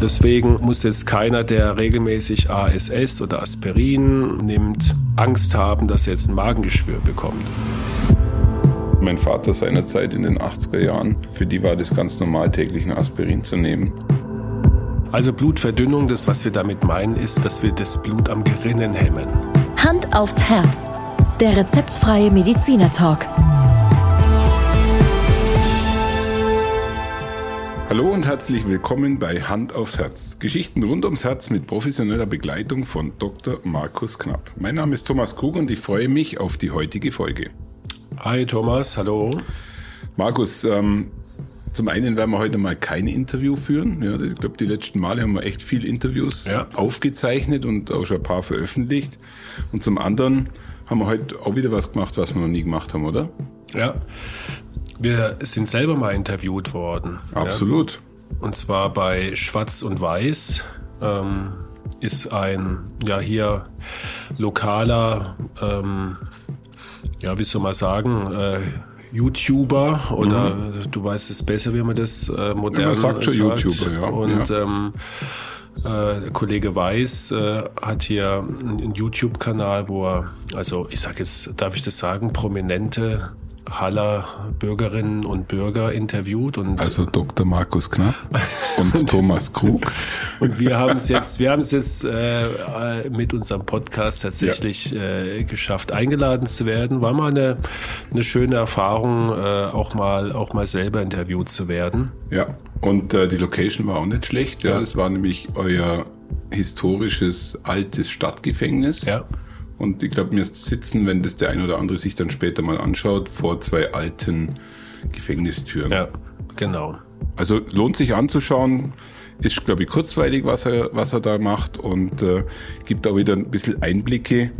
Deswegen muss jetzt keiner, der regelmäßig ASS oder Aspirin nimmt, Angst haben, dass er jetzt ein Magengeschwür bekommt. Mein Vater seinerzeit in den 80er Jahren, für die war das ganz normal, täglich ein Aspirin zu nehmen. Also Blutverdünnung, das was wir damit meinen, ist, dass wir das Blut am Gerinnen hemmen. Hand aufs Herz. Der rezeptfreie Mediziner Talk. Hallo und herzlich willkommen bei Hand aufs Herz. Geschichten rund ums Herz mit professioneller Begleitung von Dr. Markus Knapp. Mein Name ist Thomas Krug und ich freue mich auf die heutige Folge. Hi Thomas, hallo. Markus, ähm, zum einen werden wir heute mal kein Interview führen. Ja, ich glaube, die letzten Male haben wir echt viel Interviews ja. aufgezeichnet und auch schon ein paar veröffentlicht. Und zum anderen haben wir heute auch wieder was gemacht, was wir noch nie gemacht haben, oder? Ja, wir sind selber mal interviewt worden. Absolut. Ja? Und zwar bei Schwarz und Weiß. Ähm, ist ein, ja, hier lokaler, ähm, ja, wie soll man sagen, äh, YouTuber oder mhm. du weißt es besser, wie man das äh, modern ja, man sagt. schon sagt. YouTuber, ja. Und ja. Ähm, äh, der Kollege Weiß äh, hat hier einen YouTube-Kanal, wo er, also ich sage jetzt, darf ich das sagen, prominente Haller Bürgerinnen und Bürger interviewt und also Dr. Markus Knapp und Thomas Krug. Und wir haben es jetzt wir haben es jetzt äh, mit unserem Podcast tatsächlich ja. äh, geschafft eingeladen zu werden. War mal eine, eine schöne Erfahrung äh, auch mal auch mal selber interviewt zu werden. Ja und äh, die Location war auch nicht schlecht ja. Es war nämlich euer historisches altes Stadtgefängnis. Ja und ich glaube, wir sitzen, wenn das der ein oder andere sich dann später mal anschaut, vor zwei alten Gefängnistüren. Ja, genau. Also lohnt sich anzuschauen. Ist, glaube ich, kurzweilig, was er, was er da macht und äh, gibt auch wieder ein bisschen Einblicke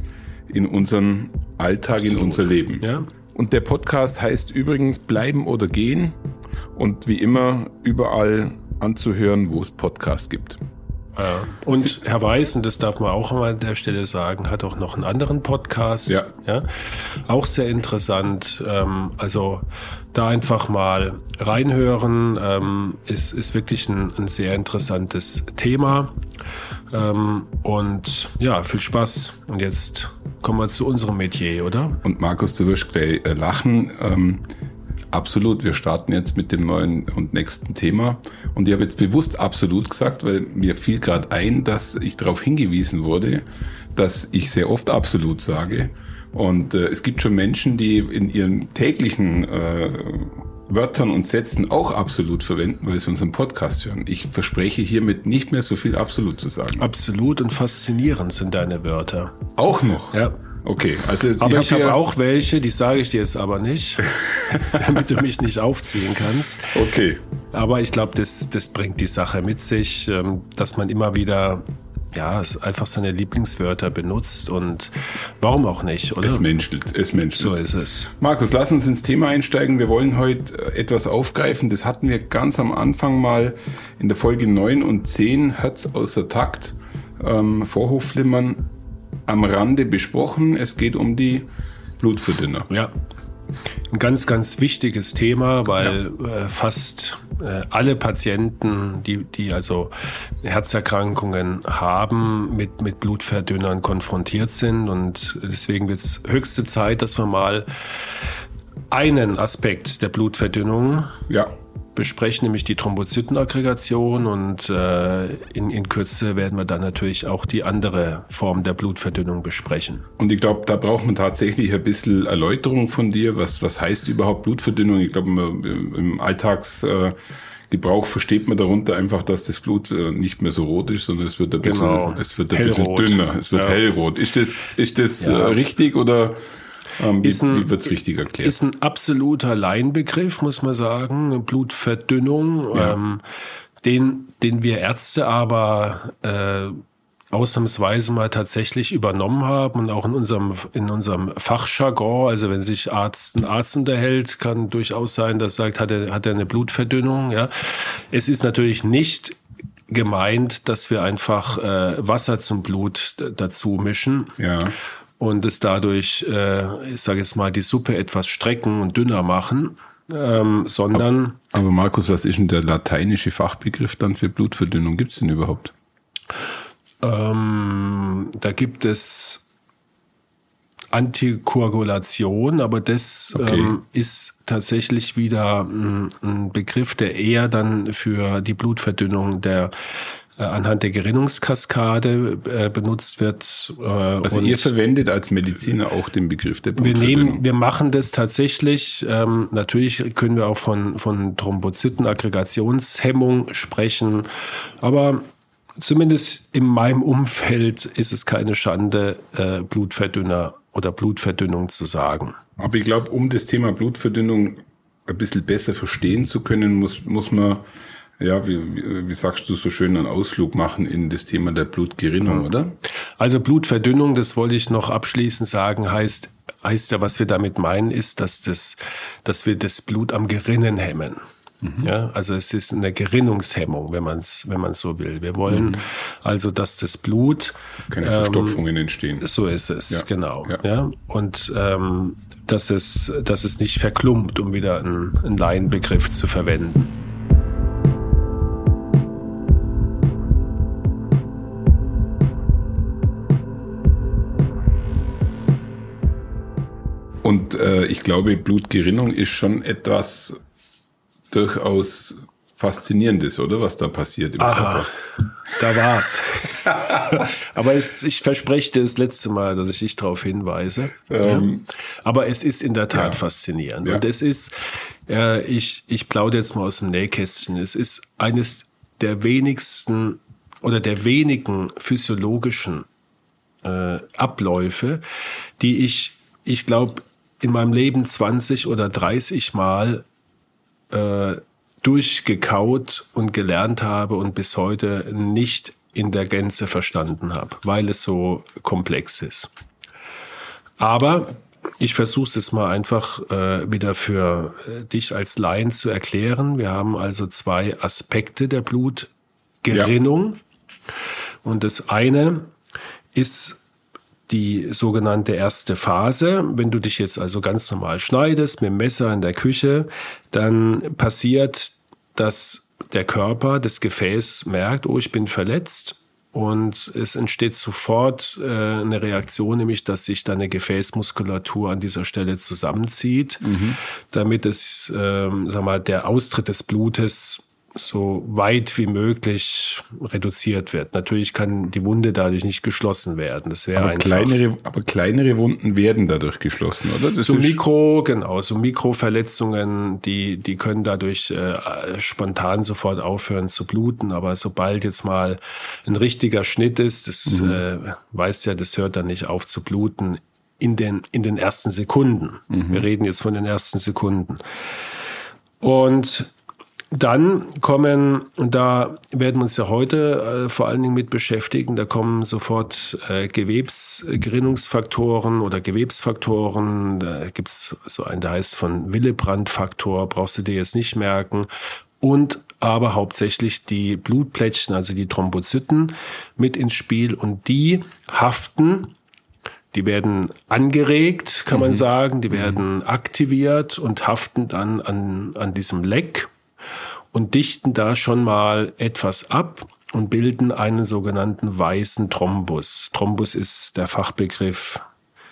in unseren Alltag, Absolut. in unser Leben. Ja. Und der Podcast heißt übrigens Bleiben oder Gehen und wie immer überall anzuhören, wo es Podcasts gibt. Ja. Und Herr Weiß, und das darf man auch an der Stelle sagen, hat auch noch einen anderen Podcast. Ja. ja auch sehr interessant. Ähm, also da einfach mal reinhören. Ähm, ist, ist wirklich ein, ein sehr interessantes Thema. Ähm, und ja, viel Spaß. Und jetzt kommen wir zu unserem Metier, oder? Und Markus, du wirst gleich äh, lachen. Ähm, Absolut, wir starten jetzt mit dem neuen und nächsten Thema. Und ich habe jetzt bewusst absolut gesagt, weil mir fiel gerade ein, dass ich darauf hingewiesen wurde, dass ich sehr oft absolut sage. Und äh, es gibt schon Menschen, die in ihren täglichen äh, Wörtern und Sätzen auch absolut verwenden, weil sie unseren Podcast hören. Ich verspreche hiermit nicht mehr so viel absolut zu sagen. Absolut und faszinierend sind deine Wörter. Auch noch? Ja. Okay, also aber ich, habe auch welche, die sage ich dir jetzt aber nicht, damit du mich nicht aufziehen kannst. Okay. Aber ich glaube, das, das bringt die Sache mit sich, ähm, dass man immer wieder ja, einfach seine Lieblingswörter benutzt und warum auch nicht, oder? Es menschelt, es menschelt. So ist es. Markus, lass uns ins Thema einsteigen. Wir wollen heute äh, etwas aufgreifen. Das hatten wir ganz am Anfang mal in der Folge 9 und 10, Herz außer Takt, ähm, Vorhofflimmern am Rande besprochen. Es geht um die Blutverdünner. Ja. Ein ganz, ganz wichtiges Thema, weil ja. äh, fast äh, alle Patienten, die, die also Herzerkrankungen haben, mit, mit Blutverdünnern konfrontiert sind. Und deswegen wird es höchste Zeit, dass wir mal einen Aspekt der Blutverdünnung ja besprechen, nämlich die Thrombozytenaggregation und äh, in, in Kürze werden wir dann natürlich auch die andere Form der Blutverdünnung besprechen. Und ich glaube, da braucht man tatsächlich ein bisschen Erläuterung von dir. Was, was heißt überhaupt Blutverdünnung? Ich glaube, im Alltagsgebrauch versteht man darunter einfach, dass das Blut äh, nicht mehr so rot ist, sondern es wird ein bisschen, genau. es wird ein bisschen dünner, es wird ja. hellrot. Ist das, ist das ja. Äh, richtig oder ähm, wie, ein, wie wird's richtig erklärt? Ist ein absoluter Laienbegriff, muss man sagen. Blutverdünnung, ja. ähm, den, den wir Ärzte aber äh, ausnahmsweise mal tatsächlich übernommen haben und auch in unserem, in unserem Fachjargon, also wenn sich Arzt, ein Arzt unterhält, kann durchaus sein, dass sagt, hat er, hat er eine Blutverdünnung, ja. Es ist natürlich nicht gemeint, dass wir einfach äh, Wasser zum Blut dazu mischen. Ja und es dadurch, äh, ich sage jetzt mal, die Suppe etwas strecken und dünner machen. ähm, sondern. Aber Markus, was ist denn der lateinische Fachbegriff dann für Blutverdünnung? Gibt es den überhaupt? Ähm, da gibt es Antikoagulation, aber das okay. ähm, ist tatsächlich wieder ein, ein, Begriff, der eher dann für die Blutverdünnung der anhand der Gerinnungskaskade äh, benutzt wird. Äh, also ihr verwendet als Mediziner auch den Begriff der? Wir, nehmen, wir machen das tatsächlich. Ähm, natürlich können wir auch von, von Thrombozytenaggregationshemmung sprechen, aber zumindest in meinem Umfeld ist es keine Schande, äh, Blutverdünner oder Blutverdünnung zu sagen. Aber ich glaube, um das Thema Blutverdünnung ein bisschen besser verstehen zu können, muss, muss man, ja, wie, wie sagst du so schön, einen Ausflug machen in das Thema der Blutgerinnung, oder? Also Blutverdünnung, das wollte ich noch abschließend sagen, heißt, heißt ja, was wir damit meinen, ist, dass das, dass wir das Blut am Gerinnen hemmen. Mhm. Ja, also es ist eine Gerinnungshemmung, wenn man es wenn man so will. Wir wollen mhm. also, dass das Blut, dass keine Verstopfungen ähm, entstehen. So ist es, ja. genau. Ja. ja. Und ähm, dass es dass es nicht verklumpt, um wieder einen, einen Laienbegriff zu verwenden. Und äh, ich glaube, Blutgerinnung ist schon etwas durchaus Faszinierendes, oder? Was da passiert im Aha, Körper. Da war's. Aber es, ich verspreche dir das letzte Mal, dass ich dich darauf hinweise. Ähm, ja. Aber es ist in der Tat ja. faszinierend. Ja. Und es ist, äh, ich, ich plaudere jetzt mal aus dem Nähkästchen, es ist eines der wenigsten oder der wenigen physiologischen äh, Abläufe, die ich, ich glaube, in meinem Leben 20 oder 30 Mal äh, durchgekaut und gelernt habe und bis heute nicht in der Gänze verstanden habe, weil es so komplex ist. Aber ich versuche es mal einfach äh, wieder für äh, dich als Laien zu erklären. Wir haben also zwei Aspekte der Blutgerinnung. Ja. Und das eine ist die sogenannte erste Phase. Wenn du dich jetzt also ganz normal schneidest mit dem Messer in der Küche, dann passiert, dass der Körper, das Gefäß merkt, oh, ich bin verletzt. Und es entsteht sofort äh, eine Reaktion, nämlich dass sich dann eine Gefäßmuskulatur an dieser Stelle zusammenzieht, mhm. damit es, äh, sag mal, der Austritt des Blutes so weit wie möglich reduziert wird. Natürlich kann die Wunde dadurch nicht geschlossen werden. Das wäre aber einfach. Kleinere, aber kleinere Wunden werden dadurch geschlossen, oder? Das so Mikro, genau, so Mikroverletzungen, die, die können dadurch äh, spontan sofort aufhören zu bluten. Aber sobald jetzt mal ein richtiger Schnitt ist, das mhm. äh, weißt ja, das hört dann nicht auf zu bluten in den, in den ersten Sekunden. Mhm. Wir reden jetzt von den ersten Sekunden. Und dann kommen, und da werden wir uns ja heute äh, vor allen Dingen mit beschäftigen, da kommen sofort äh, Gewebsgerinnungsfaktoren oder Gewebsfaktoren. Da gibt's so einen, der heißt von Willebrand-Faktor, brauchst du dir jetzt nicht merken. Und aber hauptsächlich die Blutplättchen, also die Thrombozyten, mit ins Spiel. Und die haften die werden angeregt, kann man mhm. sagen, die werden mhm. aktiviert und haften dann an, an diesem Leck und dichten da schon mal etwas ab und bilden einen sogenannten weißen Thrombus. Thrombus ist der Fachbegriff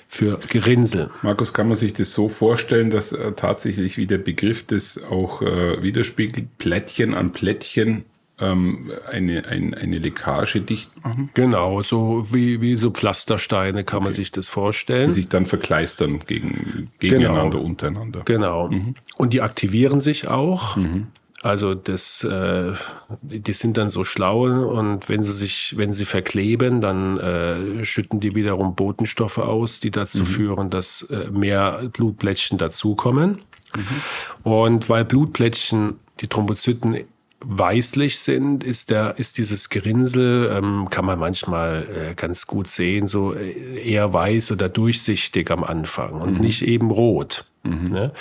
für Gerinnsel. Markus, kann man sich das so vorstellen, dass äh, tatsächlich wie der Begriff das auch äh, widerspiegelt, Plättchen an Plättchen ähm, eine, ein, eine Leckage dicht machen? Genau, so wie, wie so Pflastersteine kann okay. man sich das vorstellen. Die sich dann verkleistern gegen, gegeneinander, genau. untereinander. Genau. Mhm. Und die aktivieren sich auch. Mhm. Also das, äh, die sind dann so schlau und wenn sie sich, wenn sie verkleben, dann äh, schütten die wiederum Botenstoffe aus, die dazu mhm. führen, dass äh, mehr Blutplättchen dazukommen. Mhm. Und weil Blutplättchen, die Thrombozyten weißlich sind, ist der, ist dieses Gerinnsel, ähm, kann man manchmal äh, ganz gut sehen, so äh, eher weiß oder durchsichtig am Anfang und mhm. nicht eben rot. Mhm. Ne?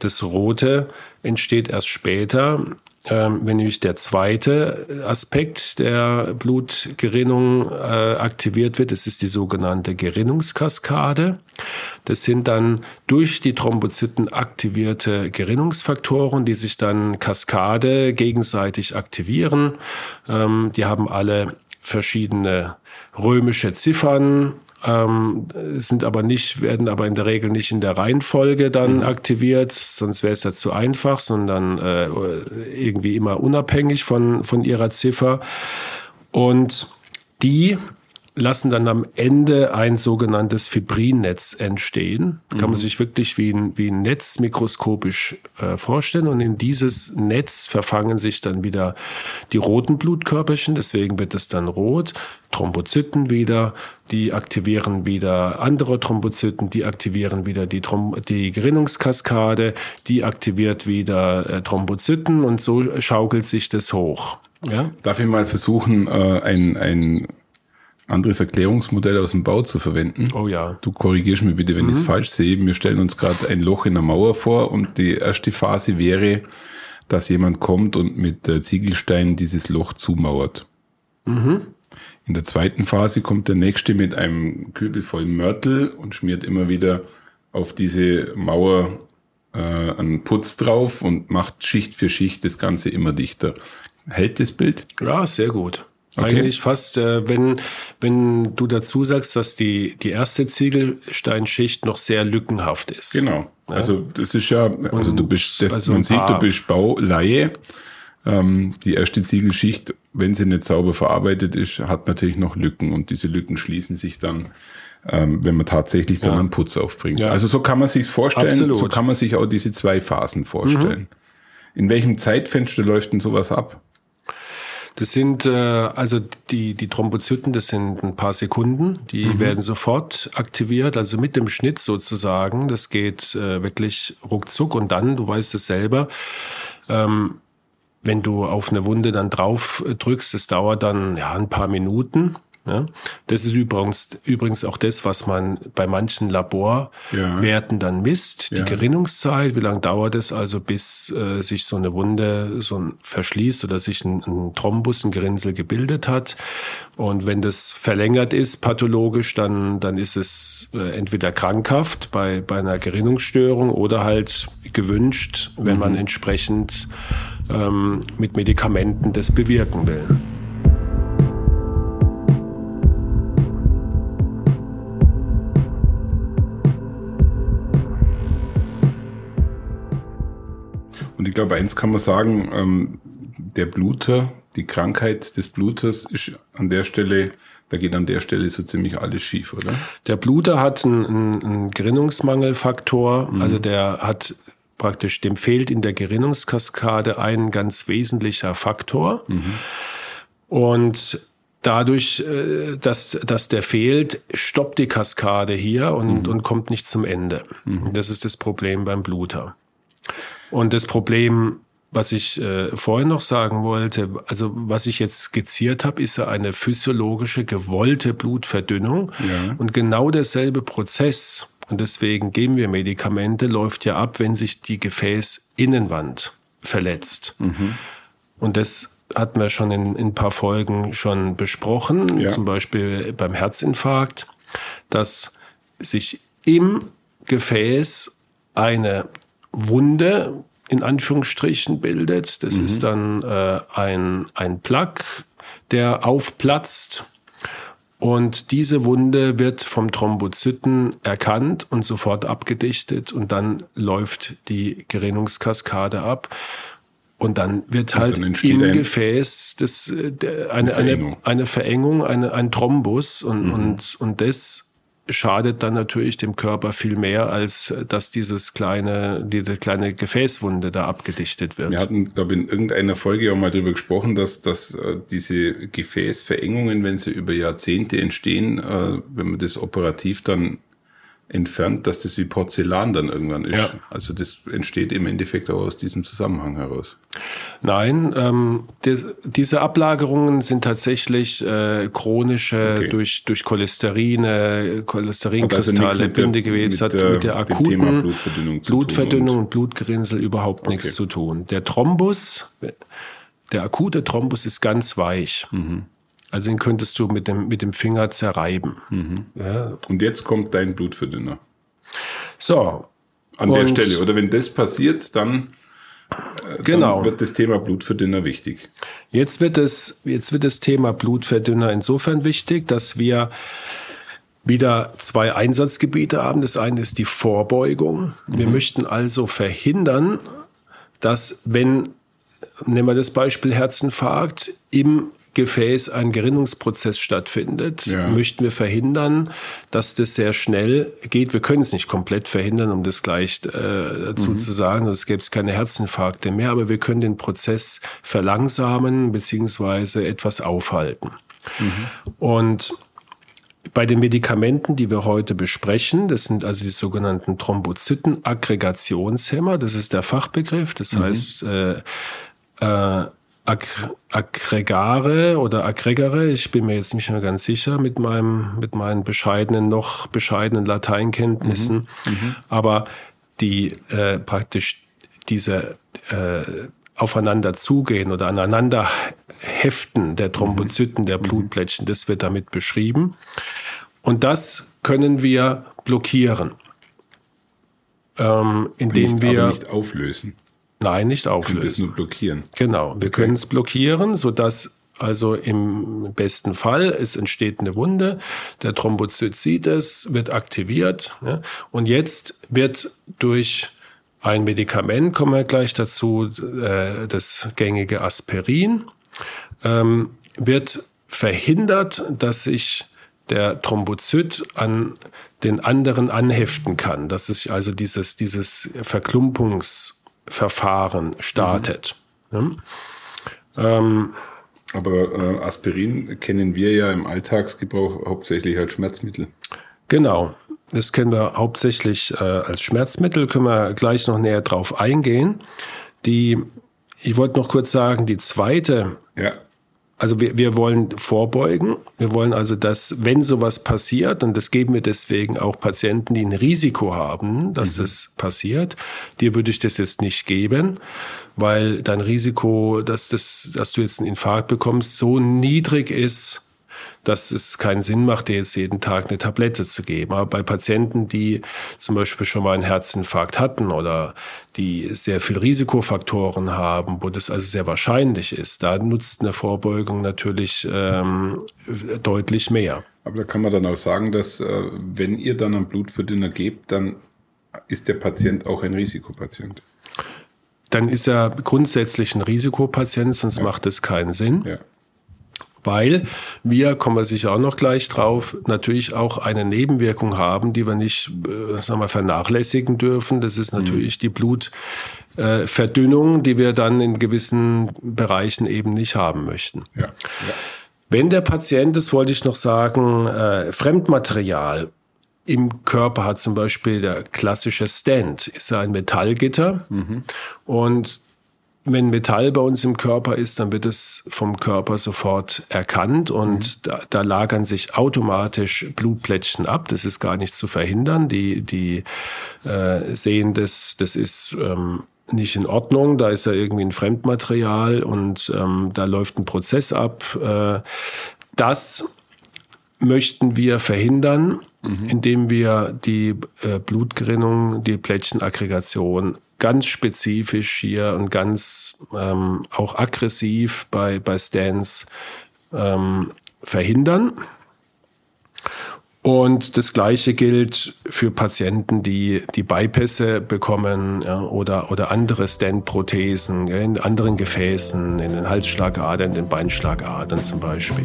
Das Rote entsteht erst später, ähm, wenn nämlich der zweite Aspekt der Blutgerinnung äh, aktiviert wird. Das ist die sogenannte Gerinnungskaskade. Das sind dann durch die Thrombozyten aktivierte Gerinnungsfaktoren, die sich dann Kaskade gegenseitig aktivieren. Ähm, die haben alle verschiedene römische Ziffern, ähm, sind aber nicht, werden aber in der Regel nicht in der Reihenfolge dann mhm. aktiviert, sonst wäre es ja zu einfach, sondern äh, irgendwie immer unabhängig von, von ihrer Ziffer. Und die lassen dann am Ende ein sogenanntes Fibrinnetz entstehen. Mhm. Kann man mhm. sich wirklich wie ein, wie ein Netz mikroskopisch äh, vorstellen. Und in dieses Netz verfangen sich dann wieder die roten Blutkörperchen, deswegen wird es dann rot. Thrombozyten wieder, die aktivieren wieder andere Thrombozyten, die aktivieren wieder die, Throm die Gerinnungskaskade, die aktiviert wieder äh, Thrombozyten und so schaukelt sich das hoch. Ja? Darf ich mal versuchen, äh, ein, ein anderes Erklärungsmodell aus dem Bau zu verwenden. Oh ja. Du korrigierst mich bitte, wenn mhm. ich es falsch sehe. Wir stellen uns gerade ein Loch in der Mauer vor und die erste Phase wäre, dass jemand kommt und mit äh, Ziegelsteinen dieses Loch zumauert. Mhm. In der zweiten Phase kommt der nächste mit einem Kübel voll Mörtel und schmiert immer wieder auf diese Mauer äh, einen Putz drauf und macht Schicht für Schicht das Ganze immer dichter. Hält das Bild? Ja, sehr gut. Okay. Eigentlich fast, äh, wenn, wenn du dazu sagst, dass die, die erste Ziegelsteinschicht noch sehr lückenhaft ist. Genau. Ja? Also das ist ja, also du bist, das, also man sieht, du bist Bauleihe. Ähm, die erste Ziegelschicht, wenn sie nicht sauber verarbeitet ist, hat natürlich noch Lücken und diese Lücken schließen sich dann, ähm, wenn man tatsächlich dann ja. einen Putz aufbringt. Ja. Also so kann man sich vorstellen, Absolut. so kann man sich auch diese zwei Phasen vorstellen. Mhm. In welchem Zeitfenster läuft denn sowas ab? Das sind äh, also die, die Thrombozyten, das sind ein paar Sekunden, die mhm. werden sofort aktiviert, also mit dem Schnitt sozusagen. Das geht äh, wirklich ruckzuck und dann, du weißt es selber, ähm, wenn du auf eine Wunde dann drauf drückst, es dauert dann ja ein paar Minuten ja? Das ist übrigens, übrigens auch das, was man bei manchen Laborwerten ja. dann misst. Die ja. Gerinnungszeit, wie lange dauert es also, bis äh, sich so eine Wunde so ein verschließt oder sich ein, ein Thrombus, ein Gerinnsel gebildet hat. Und wenn das verlängert ist, pathologisch, dann, dann ist es äh, entweder krankhaft bei, bei einer Gerinnungsstörung oder halt gewünscht, wenn mhm. man entsprechend ähm, mit Medikamenten das bewirken will. Und ich glaube, eins kann man sagen, ähm, der Bluter, die Krankheit des Bluters ist an der Stelle, da geht an der Stelle so ziemlich alles schief, oder? Der Bluter hat einen, einen Gerinnungsmangelfaktor, mhm. also der hat praktisch, dem fehlt in der Gerinnungskaskade ein ganz wesentlicher Faktor. Mhm. Und dadurch, äh, dass, dass der fehlt, stoppt die Kaskade hier und, mhm. und kommt nicht zum Ende. Mhm. Das ist das Problem beim Bluter. Und das Problem, was ich äh, vorhin noch sagen wollte, also was ich jetzt skizziert habe, ist ja eine physiologische, gewollte Blutverdünnung. Ja. Und genau derselbe Prozess, und deswegen geben wir Medikamente, läuft ja ab, wenn sich die Gefäßinnenwand verletzt. Mhm. Und das hatten wir schon in, in ein paar Folgen schon besprochen, ja. zum Beispiel beim Herzinfarkt, dass sich im Gefäß eine Wunde in Anführungsstrichen bildet. Das mhm. ist dann äh, ein, ein Plaque, der aufplatzt. Und diese Wunde wird vom Thrombozyten erkannt und sofort abgedichtet und dann läuft die Gerinnungskaskade ab. Und dann wird halt dann im ein, Gefäß das, äh, eine, eine, Verengung. eine, eine Verengung, eine, ein Thrombus und, mhm. und, und das schadet dann natürlich dem Körper viel mehr, als dass dieses kleine, diese kleine Gefäßwunde da abgedichtet wird. Wir hatten, glaube ich, in irgendeiner Folge auch mal darüber gesprochen, dass, dass äh, diese Gefäßverengungen, wenn sie über Jahrzehnte entstehen, äh, wenn man das operativ dann entfernt, dass das wie Porzellan dann irgendwann ist. Ja. Also das entsteht im Endeffekt auch aus diesem Zusammenhang heraus. Nein, ähm, die, diese Ablagerungen sind tatsächlich äh, chronische okay. durch, durch Cholesterine, Cholesterinkristalle, also Bindegewebs, hat mit der akuten Blutverdünnung, Blutverdünnung und Blutgerinnsel überhaupt okay. nichts zu tun. Der Thrombus, der akute Thrombus ist ganz weich. Mhm. Also den könntest du mit dem, mit dem Finger zerreiben. Mhm. Ja. Und jetzt kommt dein Blutverdünner. So. An der Stelle. Oder wenn das passiert, dann, äh, genau. dann wird das Thema Blutverdünner wichtig. Jetzt wird, es, jetzt wird das Thema Blutverdünner insofern wichtig, dass wir wieder zwei Einsatzgebiete haben. Das eine ist die Vorbeugung. Wir mhm. möchten also verhindern, dass wenn, nehmen wir das Beispiel Herzinfarkt, im Gefäß ein Gerinnungsprozess stattfindet, ja. möchten wir verhindern, dass das sehr schnell geht. Wir können es nicht komplett verhindern, um das gleich äh, dazu mhm. zu sagen, es gäbe keine Herzinfarkte mehr, aber wir können den Prozess verlangsamen beziehungsweise etwas aufhalten. Mhm. Und bei den Medikamenten, die wir heute besprechen, das sind also die sogenannten Thrombozytenaggregationshemmer, das ist der Fachbegriff, das mhm. heißt äh, äh, Aggregare oder Aggregare, ich bin mir jetzt nicht mehr ganz sicher mit meinem, mit meinen bescheidenen, noch bescheidenen Lateinkenntnissen, mhm. Mhm. aber die äh, praktisch diese äh, aufeinander zugehen oder aneinander heften der Thrombozyten, der mhm. Blutplättchen, das wird damit beschrieben. Und das können wir blockieren. Ähm, indem nicht, wir nicht auflösen. Nein, nicht auflösen. Wir können es nur blockieren. Genau, wir okay. können es blockieren, sodass also im besten Fall, es entsteht eine Wunde, der Thrombozyt sieht es, wird aktiviert ja, und jetzt wird durch ein Medikament, kommen wir gleich dazu, äh, das gängige Aspirin, ähm, wird verhindert, dass sich der Thrombozyt an den anderen anheften kann, dass sich also dieses, dieses Verklumpungs Verfahren startet. Mhm. Ja. Ähm, Aber äh, Aspirin kennen wir ja im Alltagsgebrauch hauptsächlich als Schmerzmittel. Genau. Das kennen wir hauptsächlich äh, als Schmerzmittel, können wir gleich noch näher drauf eingehen. Die, ich wollte noch kurz sagen, die zweite ja. Also wir, wir wollen vorbeugen. Wir wollen also, dass, wenn sowas passiert, und das geben wir deswegen auch Patienten, die ein Risiko haben, dass mhm. das passiert, dir würde ich das jetzt nicht geben, weil dein Risiko, dass, das, dass du jetzt einen Infarkt bekommst, so niedrig ist, dass es keinen Sinn macht, dir jetzt jeden Tag eine Tablette zu geben. Aber bei Patienten, die zum Beispiel schon mal einen Herzinfarkt hatten oder die sehr viel Risikofaktoren haben, wo das also sehr wahrscheinlich ist, da nutzt eine Vorbeugung natürlich ähm, deutlich mehr. Aber da kann man dann auch sagen, dass äh, wenn ihr dann einen Blutverdünner gebt, dann ist der Patient auch ein Risikopatient. Dann ist er grundsätzlich ein Risikopatient, sonst ja. macht es keinen Sinn. Ja weil wir, kommen wir sicher auch noch gleich drauf, natürlich auch eine Nebenwirkung haben, die wir nicht äh, sagen wir, vernachlässigen dürfen. Das ist natürlich mhm. die Blutverdünnung, äh, die wir dann in gewissen Bereichen eben nicht haben möchten. Ja. Ja. Wenn der Patient, das wollte ich noch sagen, äh, Fremdmaterial im Körper hat, zum Beispiel der klassische Stand, ist ja ein Metallgitter. Mhm. Und wenn Metall bei uns im Körper ist, dann wird es vom Körper sofort erkannt und mhm. da, da, lagern sich automatisch Blutplättchen ab. Das ist gar nicht zu verhindern. Die, die äh, sehen, das, das ist ähm, nicht in Ordnung. Da ist ja irgendwie ein Fremdmaterial und ähm, da läuft ein Prozess ab. Äh, das möchten wir verhindern, mhm. indem wir die äh, Blutgerinnung, die Plättchenaggregation ganz spezifisch hier und ganz ähm, auch aggressiv bei, bei Stans ähm, verhindern. Und das Gleiche gilt für Patienten, die die Bypässe bekommen ja, oder, oder andere Stand-Prothesen ja, in anderen Gefäßen, in den Halsschlagadern, in den Beinschlagadern zum Beispiel.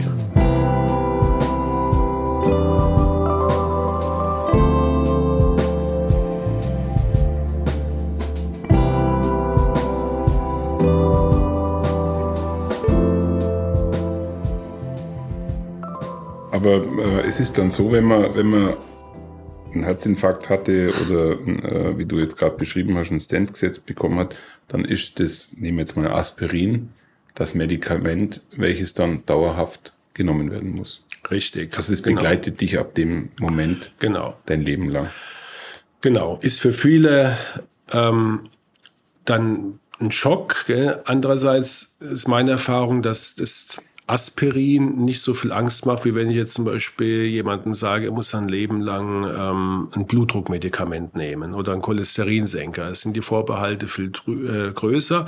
Aber äh, es ist dann so, wenn man, wenn man einen Herzinfarkt hatte oder äh, wie du jetzt gerade beschrieben hast, ein Stent gesetzt bekommen hat, dann ist das, nehmen wir jetzt mal Aspirin, das Medikament, welches dann dauerhaft genommen werden muss. Richtig. Also es genau. begleitet dich ab dem Moment genau. dein Leben lang. Genau. Ist für viele ähm, dann ein Schock. Gell? Andererseits ist meine Erfahrung, dass das Aspirin nicht so viel Angst macht, wie wenn ich jetzt zum Beispiel jemandem sage, er muss sein Leben lang ähm, ein Blutdruckmedikament nehmen oder ein Cholesterinsenker. Es sind die Vorbehalte viel äh, größer.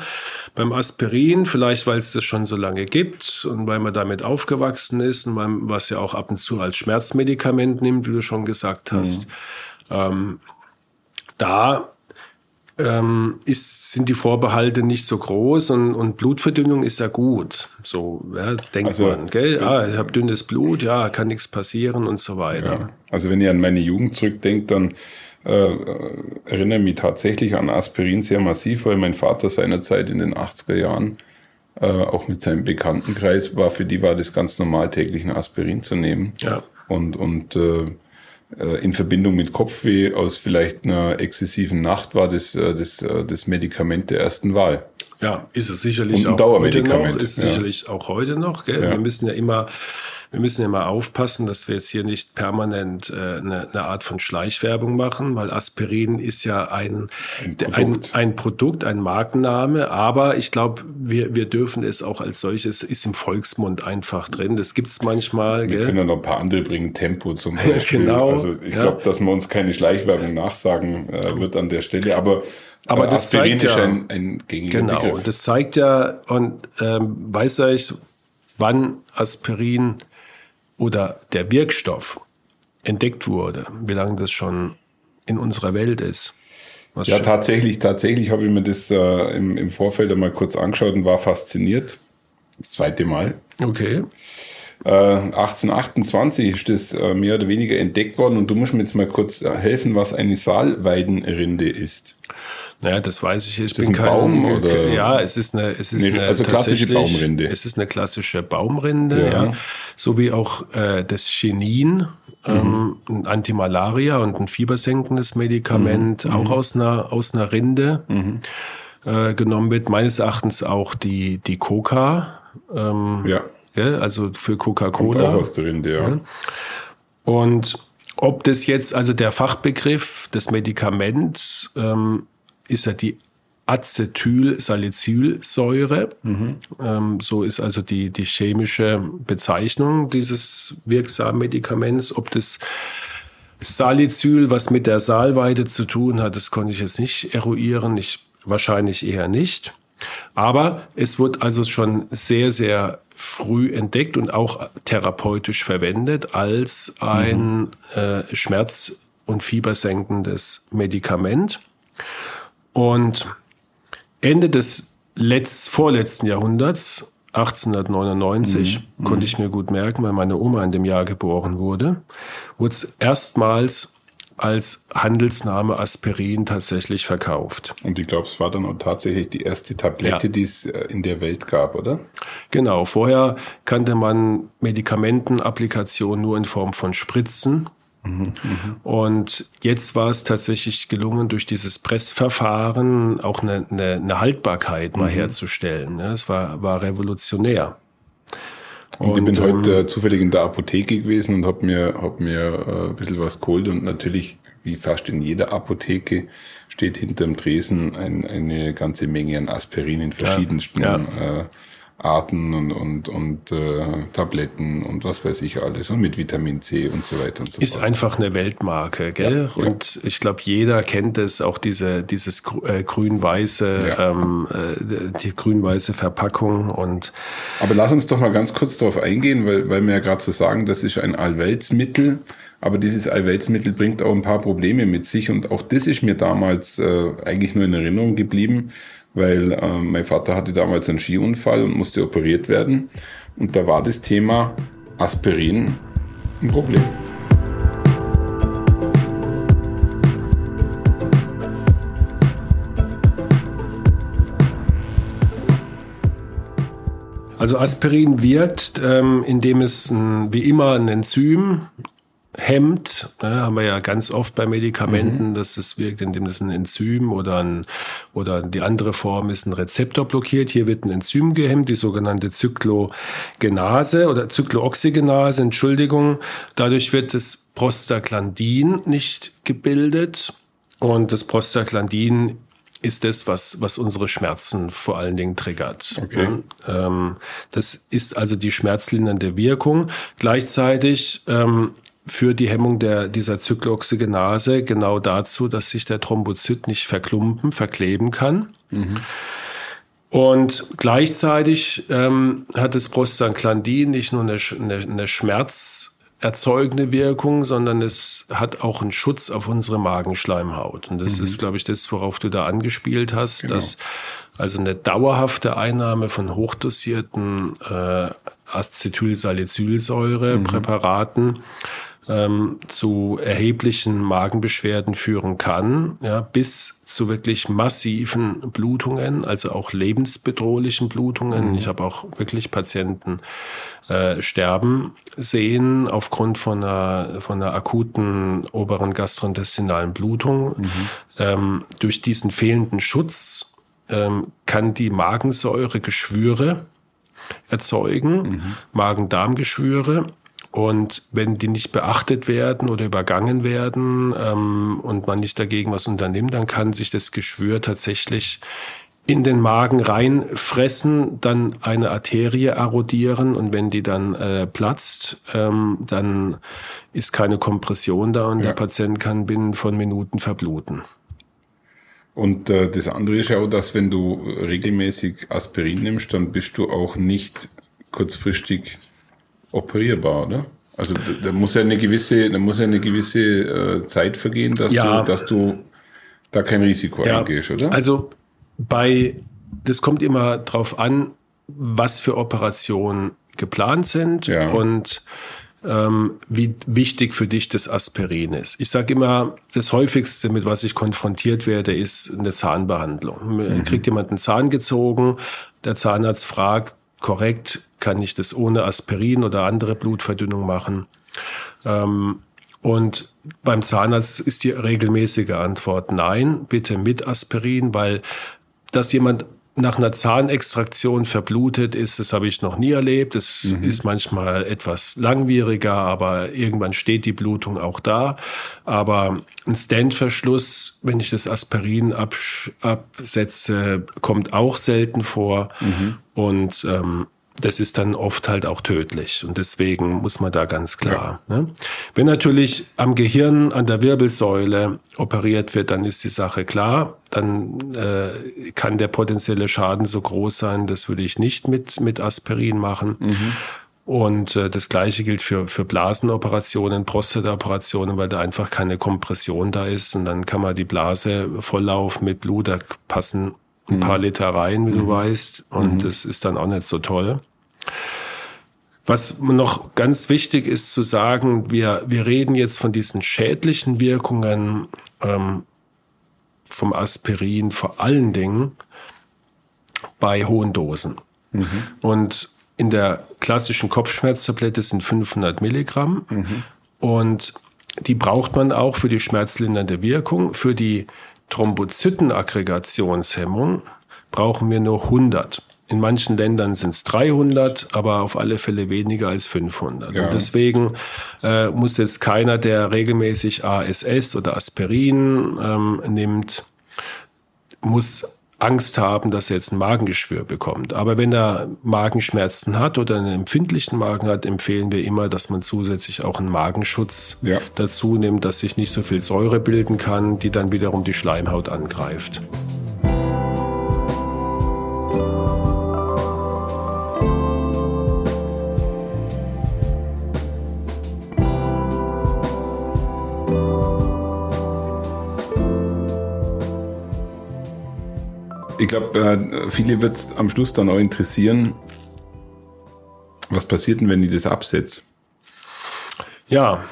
Beim Aspirin, vielleicht weil es das schon so lange gibt und weil man damit aufgewachsen ist und man, was ja auch ab und zu als Schmerzmedikament nimmt, wie du schon gesagt hast, mhm. ähm, da ähm, ist, sind die Vorbehalte nicht so groß und, und Blutverdünnung ist ja gut. So ja, denkt also, man, gell? Ah, ich habe dünnes Blut, ja, kann nichts passieren und so weiter. Ja. Also wenn ihr an meine Jugend zurückdenkt, dann äh, erinnere mich tatsächlich an Aspirin sehr massiv, weil mein Vater seinerzeit in den 80er Jahren äh, auch mit seinem Bekanntenkreis war, für die war das ganz normal, täglich ein Aspirin zu nehmen. Ja. Und, und äh, in Verbindung mit Kopfweh aus vielleicht einer exzessiven Nacht war das äh, das, äh, das Medikament der ersten Wahl. Ja, ist es sicherlich auch heute noch, ist ja. sicherlich auch heute noch. Gell? Ja. Wir müssen ja immer wir müssen ja mal aufpassen, dass wir jetzt hier nicht permanent äh, eine, eine Art von Schleichwerbung machen, weil Aspirin ist ja ein, ein, Produkt. ein, ein, Produkt, ein Markenname, aber ich glaube, wir, wir dürfen es auch als solches, ist im Volksmund einfach drin. Das gibt's manchmal. Wir gell? können ja noch ein paar andere bringen, Tempo zum Beispiel. genau. Also ich ja. glaube, dass man uns keine Schleichwerbung nachsagen äh, wird an der Stelle, aber aber das Aspirin zeigt ja, ein, ein genau, Begriff. das zeigt ja, und ähm, weiß euch, wann Aspirin oder der Wirkstoff entdeckt wurde, wie lange das schon in unserer Welt ist. Was ja, tatsächlich, tatsächlich habe ich mir das äh, im, im Vorfeld einmal kurz angeschaut und war fasziniert. Das zweite Mal. Okay. Äh, 1828 ist das äh, mehr oder weniger entdeckt worden und du musst mir jetzt mal kurz äh, helfen, was eine Saalweidenrinde ist. Naja, das weiß ich. Ich ist bin kein Baum oder? Ja, es ist eine, es ist nee, eine also klassische Baumrinde. Es ist eine klassische Baumrinde, ja, ja. so wie auch äh, das Chinin, ähm, mhm. ein Antimalaria und ein fiebersenkendes Medikament, mhm. auch aus einer aus einer Rinde mhm. äh, genommen wird. Meines Erachtens auch die die Coca. Ähm, ja. ja. Also für Coca-Cola. Auch aus der Rinde, ja. ja. Und ob das jetzt, also der Fachbegriff des Medikaments ähm, ist ja die Acetylsalicylsäure. Mhm. Ähm, so ist also die, die chemische Bezeichnung dieses wirksamen Medikaments. Ob das Salicyl, was mit der Saalweide zu tun hat, das konnte ich jetzt nicht eruieren. Ich, wahrscheinlich eher nicht. Aber es wird also schon sehr, sehr früh entdeckt und auch therapeutisch verwendet als ein mhm. äh, schmerz- und fiebersenkendes Medikament. Und Ende des letzt, vorletzten Jahrhunderts, 1899, mhm. konnte ich mir gut merken, weil meine Oma in dem Jahr geboren wurde, wurde es erstmals als Handelsname Aspirin tatsächlich verkauft. Und ich glaube, es war dann auch tatsächlich die erste Tablette, ja. die es äh, in der Welt gab, oder? Genau. Vorher kannte man Medikamentenapplikationen nur in Form von Spritzen. Und jetzt war es tatsächlich gelungen, durch dieses Pressverfahren auch eine, eine, eine Haltbarkeit mal mhm. herzustellen. Es war, war revolutionär. Und, ich bin heute äh, zufällig in der Apotheke gewesen und habe mir, hab mir äh, ein bisschen was geholt und natürlich, wie fast in jeder Apotheke, steht hinterm Tresen ein, eine ganze Menge an Aspirin in verschiedensten ja, ja. Äh, Arten und, und, und äh, Tabletten und was weiß ich alles und mit Vitamin C und so weiter und so ist fort. Ist einfach eine Weltmarke, gell? Ja, und ja. ich glaube, jeder kennt es, auch diese, dieses äh, grün-weiße, ja. ähm, äh, die grün-weiße Verpackung und. Aber lass uns doch mal ganz kurz darauf eingehen, weil, weil wir ja gerade so sagen, das ist ein Allweltsmittel. Aber dieses Allweltsmittel bringt auch ein paar Probleme mit sich und auch das ist mir damals äh, eigentlich nur in Erinnerung geblieben, weil äh, mein Vater hatte damals einen Skiunfall und musste operiert werden. Und da war das Thema Aspirin ein Problem. Also Aspirin wirkt, ähm, indem es ein, wie immer ein Enzym hemmt. Ne, haben wir ja ganz oft bei Medikamenten, mhm. dass es wirkt, indem es ein Enzym oder, ein, oder die andere Form ist, ein Rezeptor blockiert. Hier wird ein Enzym gehemmt, die sogenannte Zyklogenase oder Zyklooxygenase, Entschuldigung. Dadurch wird das Prostaglandin nicht gebildet und das Prostaglandin ist das, was, was unsere Schmerzen vor allen Dingen triggert. Okay. Ähm, das ist also die schmerzlindernde Wirkung. Gleichzeitig ähm, führt die Hemmung der, dieser Zyklooxygenase genau dazu, dass sich der Thrombozyt nicht verklumpen, verkleben kann. Mhm. Und gleichzeitig ähm, hat das Prostaglandin nicht nur eine, eine, eine schmerzerzeugende Wirkung, sondern es hat auch einen Schutz auf unsere Magenschleimhaut. Und das mhm. ist, glaube ich, das, worauf du da angespielt hast, genau. dass also eine dauerhafte Einnahme von hochdosierten äh, Acetylsalicylsäure-Präparaten mhm ähm, zu erheblichen Magenbeschwerden führen kann, ja, bis zu wirklich massiven Blutungen, also auch lebensbedrohlichen Blutungen. Mhm. Ich habe auch wirklich Patienten äh, sterben sehen aufgrund von einer, von einer akuten oberen gastrointestinalen Blutung. Mhm. Ähm, durch diesen fehlenden Schutz ähm, kann die Magensäure Geschwüre erzeugen, mhm. Magen-Darm-Geschwüre und wenn die nicht beachtet werden oder übergangen werden ähm, und man nicht dagegen was unternimmt, dann kann sich das Geschwür tatsächlich in den Magen reinfressen, dann eine Arterie erodieren und wenn die dann äh, platzt, ähm, dann ist keine Kompression da und ja. der Patient kann binnen von Minuten verbluten. Und äh, das andere ist auch, dass wenn du regelmäßig Aspirin nimmst, dann bist du auch nicht kurzfristig operierbar, oder? Also da, muss ja eine gewisse, da muss ja eine gewisse äh, Zeit vergehen, dass ja. du, dass du da kein Risiko ja. eingehst, oder? Also bei, das kommt immer drauf an, was für Operationen geplant sind ja. und ähm, wie wichtig für dich das Aspirin ist. Ich sage immer, das häufigste, mit was ich konfrontiert werde, ist eine Zahnbehandlung. Mhm. Kriegt jemand einen Zahn gezogen, der Zahnarzt fragt, korrekt, kann ich das ohne Aspirin oder andere Blutverdünnung machen. Ähm, und beim Zahnarzt ist die regelmäßige Antwort nein, bitte mit Aspirin, weil dass jemand nach einer Zahnextraktion verblutet ist, das habe ich noch nie erlebt. Das mhm. ist manchmal etwas langwieriger, aber irgendwann steht die Blutung auch da. Aber ein Standverschluss, wenn ich das Aspirin absetze, kommt auch selten vor. Mhm. Und ähm, das ist dann oft halt auch tödlich. Und deswegen muss man da ganz klar. Ja. Ne? Wenn natürlich am Gehirn, an der Wirbelsäule operiert wird, dann ist die Sache klar. Dann äh, kann der potenzielle Schaden so groß sein, das würde ich nicht mit, mit Aspirin machen. Mhm. Und äh, das gleiche gilt für, für Blasenoperationen, Prostataoperationen, weil da einfach keine Kompression da ist. Und dann kann man die Blase volllaufen mit Blut, da passen ein paar mhm. Liter rein, wie mhm. du weißt. Und mhm. das ist dann auch nicht so toll. Was noch ganz wichtig ist zu sagen, wir, wir reden jetzt von diesen schädlichen Wirkungen ähm, vom Aspirin vor allen Dingen bei hohen Dosen. Mhm. Und in der klassischen Kopfschmerztablette sind 500 Milligramm. Mhm. Und die braucht man auch für die schmerzlindernde Wirkung. Für die Thrombozytenaggregationshemmung brauchen wir nur 100. In manchen Ländern sind es 300, aber auf alle Fälle weniger als 500. Ja. Und deswegen äh, muss jetzt keiner, der regelmäßig ASS oder Aspirin ähm, nimmt, muss Angst haben, dass er jetzt ein Magengeschwür bekommt. Aber wenn er Magenschmerzen hat oder einen empfindlichen Magen hat, empfehlen wir immer, dass man zusätzlich auch einen Magenschutz ja. dazu nimmt, dass sich nicht so viel Säure bilden kann, die dann wiederum die Schleimhaut angreift. Ich glaube, äh, viele wird es am Schluss dann auch interessieren, was passiert denn, wenn ich das absetze? Ja,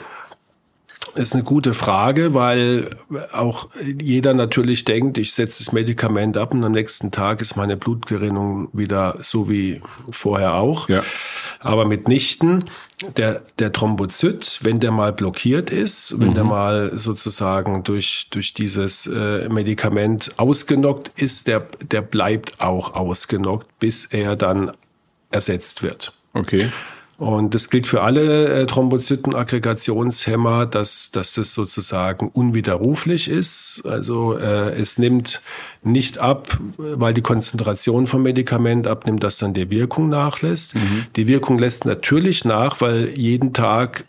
ist eine gute Frage, weil auch jeder natürlich denkt, ich setze das Medikament ab und am nächsten Tag ist meine Blutgerinnung wieder so wie vorher auch. Ja. Aber mitnichten, der, der Thrombozyt, wenn der mal blockiert ist, wenn mhm. der mal sozusagen durch, durch dieses äh, Medikament ausgenockt ist, der, der bleibt auch ausgenockt, bis er dann ersetzt wird. Okay. Und das gilt für alle äh, Thrombozytenaggregationshemmer, dass, dass das sozusagen unwiderruflich ist. Also äh, es nimmt nicht ab, weil die Konzentration vom Medikament abnimmt, dass dann die Wirkung nachlässt. Mhm. Die Wirkung lässt natürlich nach, weil jeden Tag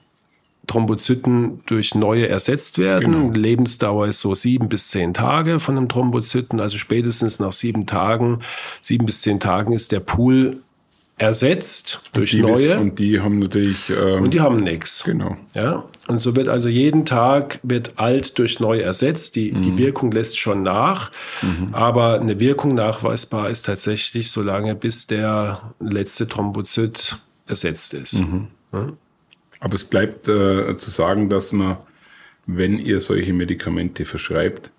Thrombozyten durch neue ersetzt werden. Genau. Lebensdauer ist so sieben bis zehn Tage von einem Thrombozyten. Also spätestens nach sieben Tagen, sieben bis zehn Tagen ist der Pool ersetzt durch die neue. und die haben natürlich. Ähm, und die haben nichts. Genau. Ja. Und so wird also jeden Tag wird alt durch neu ersetzt. Die, mhm. die Wirkung lässt schon nach. Mhm. Aber eine Wirkung nachweisbar ist tatsächlich so lange, bis der letzte Thrombozyt ersetzt ist. Mhm. Ja? Aber es bleibt äh, zu sagen, dass man, wenn ihr solche Medikamente verschreibt,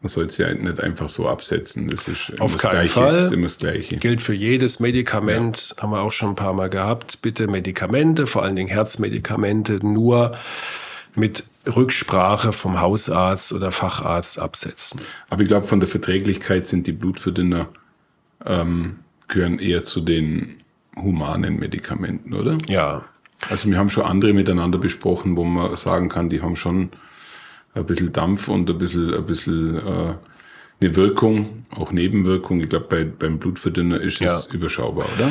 man soll es ja nicht einfach so absetzen. Das ist Auf keinen Gleiche, Fall. ist immer das Gleiche. Gilt für jedes Medikament, ja. haben wir auch schon ein paar Mal gehabt. Bitte Medikamente, vor allen Dingen Herzmedikamente, nur mit Rücksprache vom Hausarzt oder Facharzt absetzen. Aber ich glaube, von der Verträglichkeit sind die Blutverdünner ähm, gehören eher zu den humanen Medikamenten, oder? Ja. Also wir haben schon andere miteinander besprochen, wo man sagen kann, die haben schon ein bisschen Dampf und ein bisschen, ein bisschen äh, eine Wirkung, auch Nebenwirkung. Ich glaube, bei, beim Blutverdünner ist ja. es überschaubar, oder?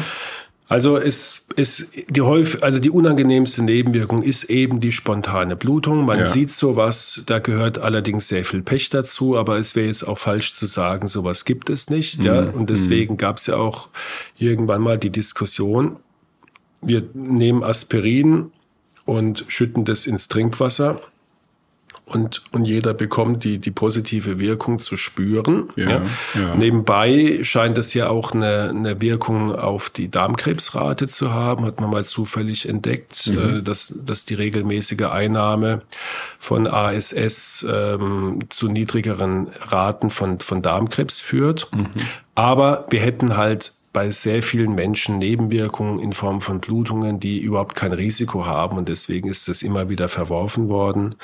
Also es ist die häufig, also die unangenehmste Nebenwirkung ist eben die spontane Blutung. Man ja. sieht sowas, da gehört allerdings sehr viel Pech dazu, aber es wäre jetzt auch falsch zu sagen, sowas gibt es nicht. Mhm. Ja, und deswegen mhm. gab es ja auch irgendwann mal die Diskussion. Wir nehmen Aspirin und schütten das ins Trinkwasser und, und jeder bekommt die, die positive Wirkung zu spüren. Ja, ja. Ja. Nebenbei scheint es ja auch eine, eine Wirkung auf die Darmkrebsrate zu haben, hat man mal zufällig entdeckt, mhm. äh, dass, dass die regelmäßige Einnahme von ASS ähm, zu niedrigeren Raten von, von Darmkrebs führt. Mhm. Aber wir hätten halt bei sehr vielen Menschen Nebenwirkungen in Form von Blutungen, die überhaupt kein Risiko haben und deswegen ist das immer wieder verworfen worden,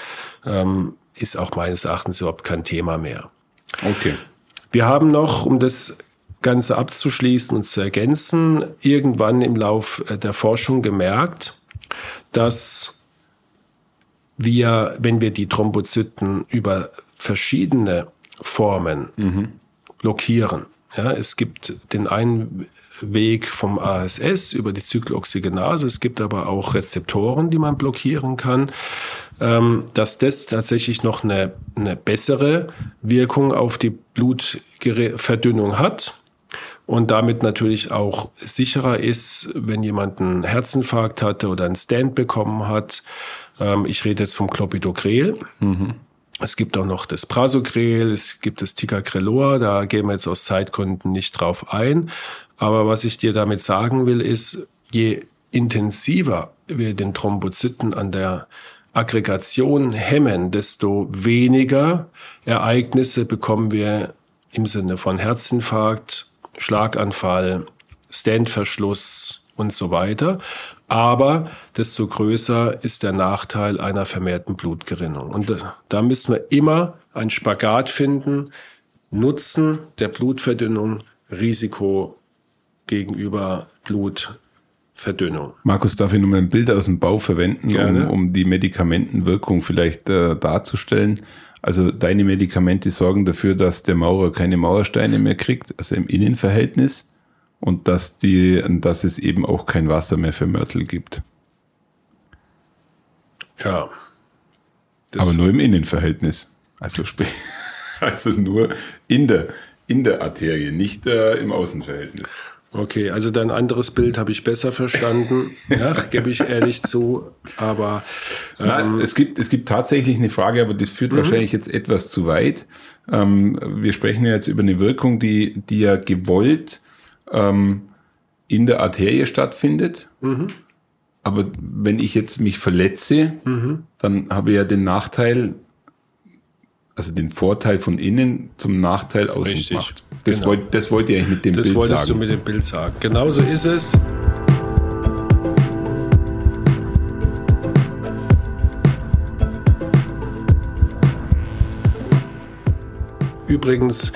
ähm, ist auch meines Erachtens überhaupt kein Thema mehr. Okay. Wir haben noch, um das Ganze abzuschließen und zu ergänzen, irgendwann im Lauf äh, der Forschung gemerkt, dass wir, wenn wir die Thrombozyten über verschiedene Formen mhm. blockieren, ja, es gibt den einen Weg vom ASS über die Zykloxygenase. Es gibt aber auch Rezeptoren, die man blockieren kann. Ähm, dass das tatsächlich noch eine, eine bessere Wirkung auf die Blutverdünnung hat und damit natürlich auch sicherer ist, wenn jemand einen Herzinfarkt hatte oder einen Stand bekommen hat. Ähm, ich rede jetzt vom Clopidogrel. Mhm. Es gibt auch noch das Prasogrel, es gibt das Ticagrelor, da gehen wir jetzt aus Zeitgründen nicht drauf ein. Aber was ich dir damit sagen will, ist, je intensiver wir den Thrombozyten an der Aggregation hemmen, desto weniger Ereignisse bekommen wir im Sinne von Herzinfarkt, Schlaganfall, Standverschluss und so weiter aber desto größer ist der Nachteil einer vermehrten Blutgerinnung. Und da müssen wir immer einen Spagat finden. Nutzen der Blutverdünnung, Risiko gegenüber Blutverdünnung. Markus, darf ich nur mal ein Bild aus dem Bau verwenden, um, um, die Medikamentenwirkung vielleicht äh, darzustellen? Also deine Medikamente sorgen dafür, dass der Maurer keine Mauersteine mehr kriegt, also im Innenverhältnis und dass, die, dass es eben auch kein Wasser mehr für Mörtel gibt. Ja. Aber nur im Innenverhältnis. Also, also nur in der, in der Arterie, nicht äh, im Außenverhältnis. Okay, also dein anderes Bild habe ich besser verstanden, ja, gebe ich ehrlich zu. Aber ähm, Nein, es gibt es gibt tatsächlich eine Frage, aber das führt mhm. wahrscheinlich jetzt etwas zu weit. Ähm, wir sprechen ja jetzt über eine Wirkung, die die ja gewollt ähm, in der Arterie stattfindet. Mhm. Aber wenn ich jetzt mich verletze, mhm. dann habe ich ja den Nachteil, also den Vorteil von innen zum Nachteil außen Richtig, gemacht. Das, genau. wollt, das wollte ich eigentlich mit dem das Bild sagen. Das wolltest du mit dem Bild sagen. Genauso ist es. Übrigens,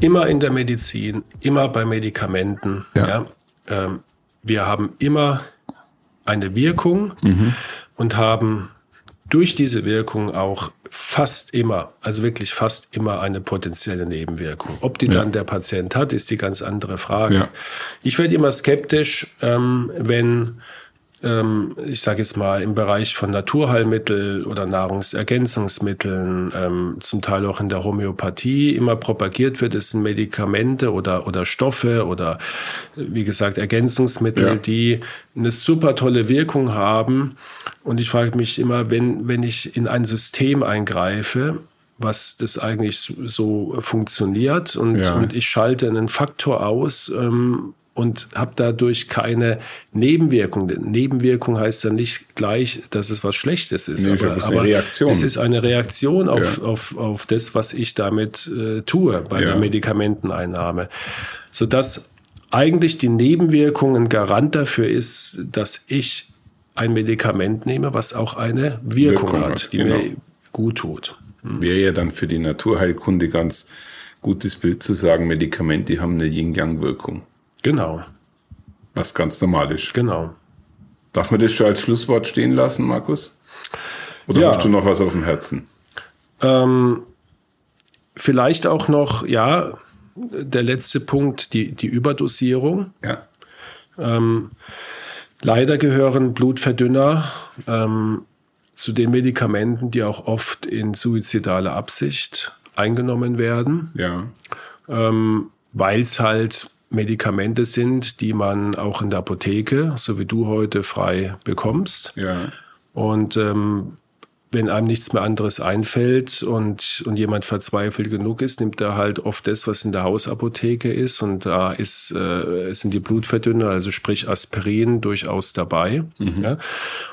immer in der Medizin, immer bei Medikamenten. Ja. ja ähm, wir haben immer eine Wirkung mhm. und haben durch diese Wirkung auch fast immer, also wirklich fast immer eine potenzielle Nebenwirkung. Ob die ja. dann der Patient hat, ist die ganz andere Frage. Ja. Ich werde immer skeptisch, ähm, wenn ähm, ich sage jetzt mal, im Bereich von Naturheilmittel oder Nahrungsergänzungsmitteln, ähm, zum Teil auch in der Homöopathie immer propagiert wird, es sind Medikamente oder, oder Stoffe oder wie gesagt Ergänzungsmittel, ja. die eine super tolle Wirkung haben. Und ich frage mich immer, wenn, wenn ich in ein System eingreife, was das eigentlich so funktioniert und, ja. und ich schalte einen Faktor aus, ähm, und habe dadurch keine Nebenwirkung. Nebenwirkung heißt ja nicht gleich, dass es was Schlechtes ist. Nee, aber, ist aber Reaktion. es ist eine Reaktion auf, ja. auf, auf das, was ich damit äh, tue bei ja. der Medikamenteneinnahme. Sodass eigentlich die Nebenwirkung ein Garant dafür ist, dass ich ein Medikament nehme, was auch eine Wirkung, Wirkung hat, die genau. mir gut tut. Hm. Wäre ja dann für die Naturheilkunde ganz gutes Bild zu sagen, Medikamente haben eine Yin-Yang-Wirkung. Genau. Was ganz normal ist. Genau. Darf man das schon als Schlusswort stehen lassen, Markus? Oder ja. hast du noch was auf dem Herzen? Ähm, vielleicht auch noch, ja, der letzte Punkt, die, die Überdosierung. Ja. Ähm, leider gehören Blutverdünner ähm, zu den Medikamenten, die auch oft in suizidaler Absicht eingenommen werden. Ja. Ähm, Weil es halt Medikamente sind, die man auch in der Apotheke, so wie du heute, frei bekommst. Ja. Und ähm, wenn einem nichts mehr anderes einfällt und, und jemand verzweifelt genug ist, nimmt er halt oft das, was in der Hausapotheke ist. Und da ist, äh, sind die Blutverdünner, also sprich Aspirin, durchaus dabei. Mhm. Ja?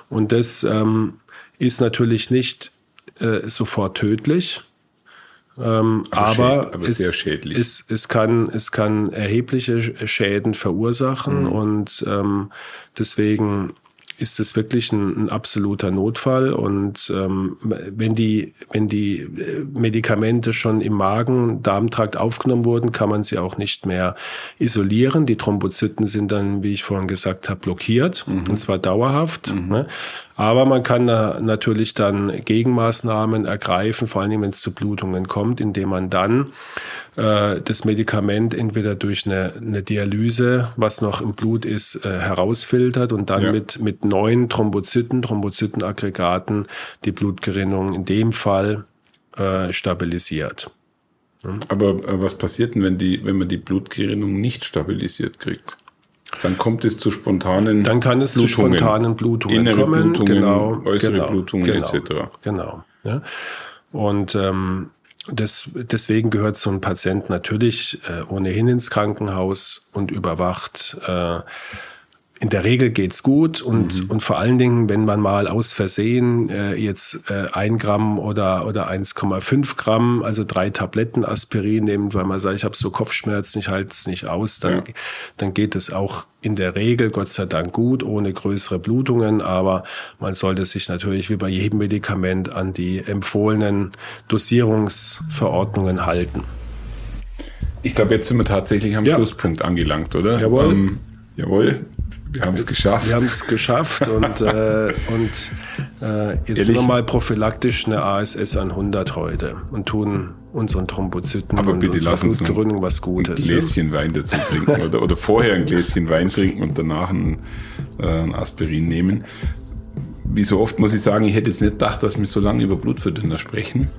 Und das ähm, ist natürlich nicht äh, sofort tödlich. Ähm, aber, aber es, es, es, kann, es kann erhebliche Schäden verursachen mhm. und ähm, deswegen ist es wirklich ein, ein absoluter Notfall. Und ähm, wenn, die, wenn die äh, Medikamente schon im Magen-Darmtrakt aufgenommen wurden, kann man sie auch nicht mehr isolieren. Die Thrombozyten sind dann, wie ich vorhin gesagt habe, blockiert mhm. und zwar dauerhaft. Mhm. Ne? Aber man kann da natürlich dann Gegenmaßnahmen ergreifen, vor allem wenn es zu Blutungen kommt, indem man dann äh, das Medikament entweder durch eine, eine Dialyse, was noch im Blut ist, äh, herausfiltert und dann ja. mit, mit neuen Thrombozyten, Thrombozytenaggregaten die Blutgerinnung in dem Fall äh, stabilisiert. Aber äh, was passiert denn, wenn, die, wenn man die Blutgerinnung nicht stabilisiert kriegt? Dann kommt es zu spontanen Dann kann es Blutungen, zu spontanen Blutungen innere kommen, Blutungen, genau, äußere genau, Blutungen genau, etc. Genau. Ja. Und ähm, das, deswegen gehört so ein Patient natürlich äh, ohnehin ins Krankenhaus und überwacht. Äh, in der Regel geht's gut und, mhm. und vor allen Dingen, wenn man mal aus Versehen äh, jetzt äh, ein Gramm oder, oder 1,5 Gramm, also drei Tabletten Aspirin nimmt, weil man sagt, ich habe so Kopfschmerzen, ich halte es nicht aus, dann, ja. dann geht es auch in der Regel, Gott sei Dank, gut, ohne größere Blutungen. Aber man sollte sich natürlich wie bei jedem Medikament an die empfohlenen Dosierungsverordnungen halten. Ich glaube, jetzt sind wir tatsächlich am ja. Schlusspunkt angelangt, oder? Jawohl. Ähm, jawohl. Wir haben es geschafft. Wir haben es geschafft und, äh, und äh, jetzt Ehrlich? sind wir mal prophylaktisch eine ASS 100 heute und tun unseren Thrombozyten Aber und bitte lass uns Blutgerinnung was Gutes. Ein Gläschen ja? Wein dazu trinken oder, oder vorher ein Gläschen Wein trinken und danach ein, äh, ein Aspirin nehmen. Wie so oft muss ich sagen, ich hätte jetzt nicht gedacht, dass wir so lange über Blutverdünner sprechen.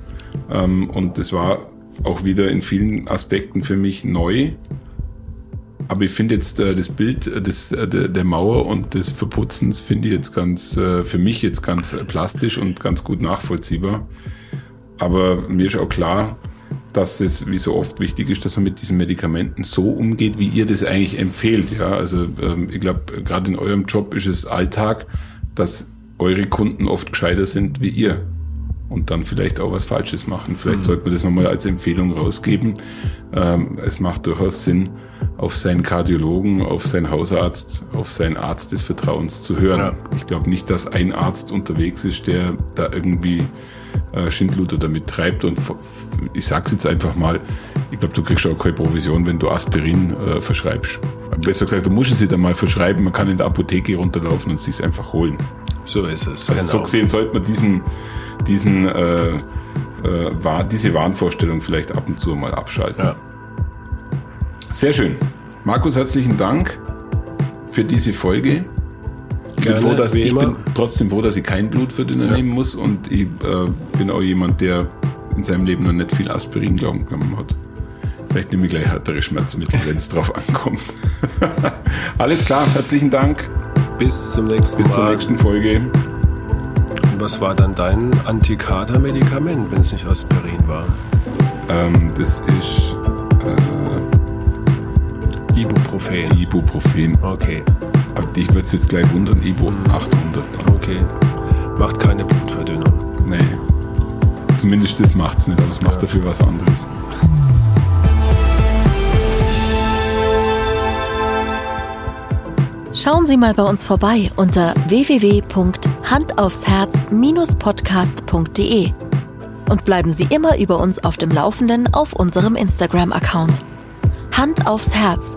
Ähm, und das war auch wieder in vielen Aspekten für mich neu aber ich finde jetzt äh, das Bild äh, des, äh, der Mauer und des Verputzens finde ich jetzt ganz, äh, für mich jetzt ganz äh, plastisch und ganz gut nachvollziehbar. Aber mir ist auch klar, dass es wie so oft wichtig ist, dass man mit diesen Medikamenten so umgeht, wie ihr das eigentlich empfehlt. Ja, also ähm, ich glaube, gerade in eurem Job ist es Alltag, dass eure Kunden oft gescheiter sind wie ihr und dann vielleicht auch was Falsches machen. Vielleicht mhm. sollte man das nochmal als Empfehlung rausgeben. Ähm, es macht durchaus Sinn, auf seinen Kardiologen, auf seinen Hausarzt, auf seinen Arzt des Vertrauens zu hören. Ja. Ich glaube nicht, dass ein Arzt unterwegs ist, der da irgendwie äh, Schindluder damit treibt. Und ich sage es jetzt einfach mal, Ich glaube, du kriegst auch keine Provision, wenn du Aspirin äh, verschreibst. Besser gesagt, du musst es dir dann mal verschreiben. Man kann in der Apotheke runterlaufen und sich einfach holen. So ist es. Also genau. so gesehen sollte man diesen, diesen, äh, äh, diese Wahnvorstellung vielleicht ab und zu mal abschalten. Ja. Sehr schön. Markus, herzlichen Dank für diese Folge. Ich bin, froh, dass, ich bin trotzdem froh, dass ich kein Blutverdünner ja. nehmen muss und ich äh, bin auch jemand, der in seinem Leben noch nicht viel Aspirin genommen hat. Vielleicht nehme ich gleich härtere Schmerzmittel, wenn es drauf ankommt. Alles klar, herzlichen Dank. Bis zum nächsten Bis Mal. Bis zur nächsten Folge. Und was war dann dein Antikater-Medikament, wenn es nicht Aspirin war? Ähm, das ist Ibuprofen. Ibuprofen. Okay. Aber dich wird es jetzt gleich wundern, Ibu 800. Okay. Macht keine Blutverdünnung. Nee. Zumindest das macht es nicht, aber es macht ja. dafür was anderes. Schauen Sie mal bei uns vorbei unter www.handaufsherz-podcast.de und bleiben Sie immer über uns auf dem Laufenden auf unserem Instagram-Account. Hand aufs Herz,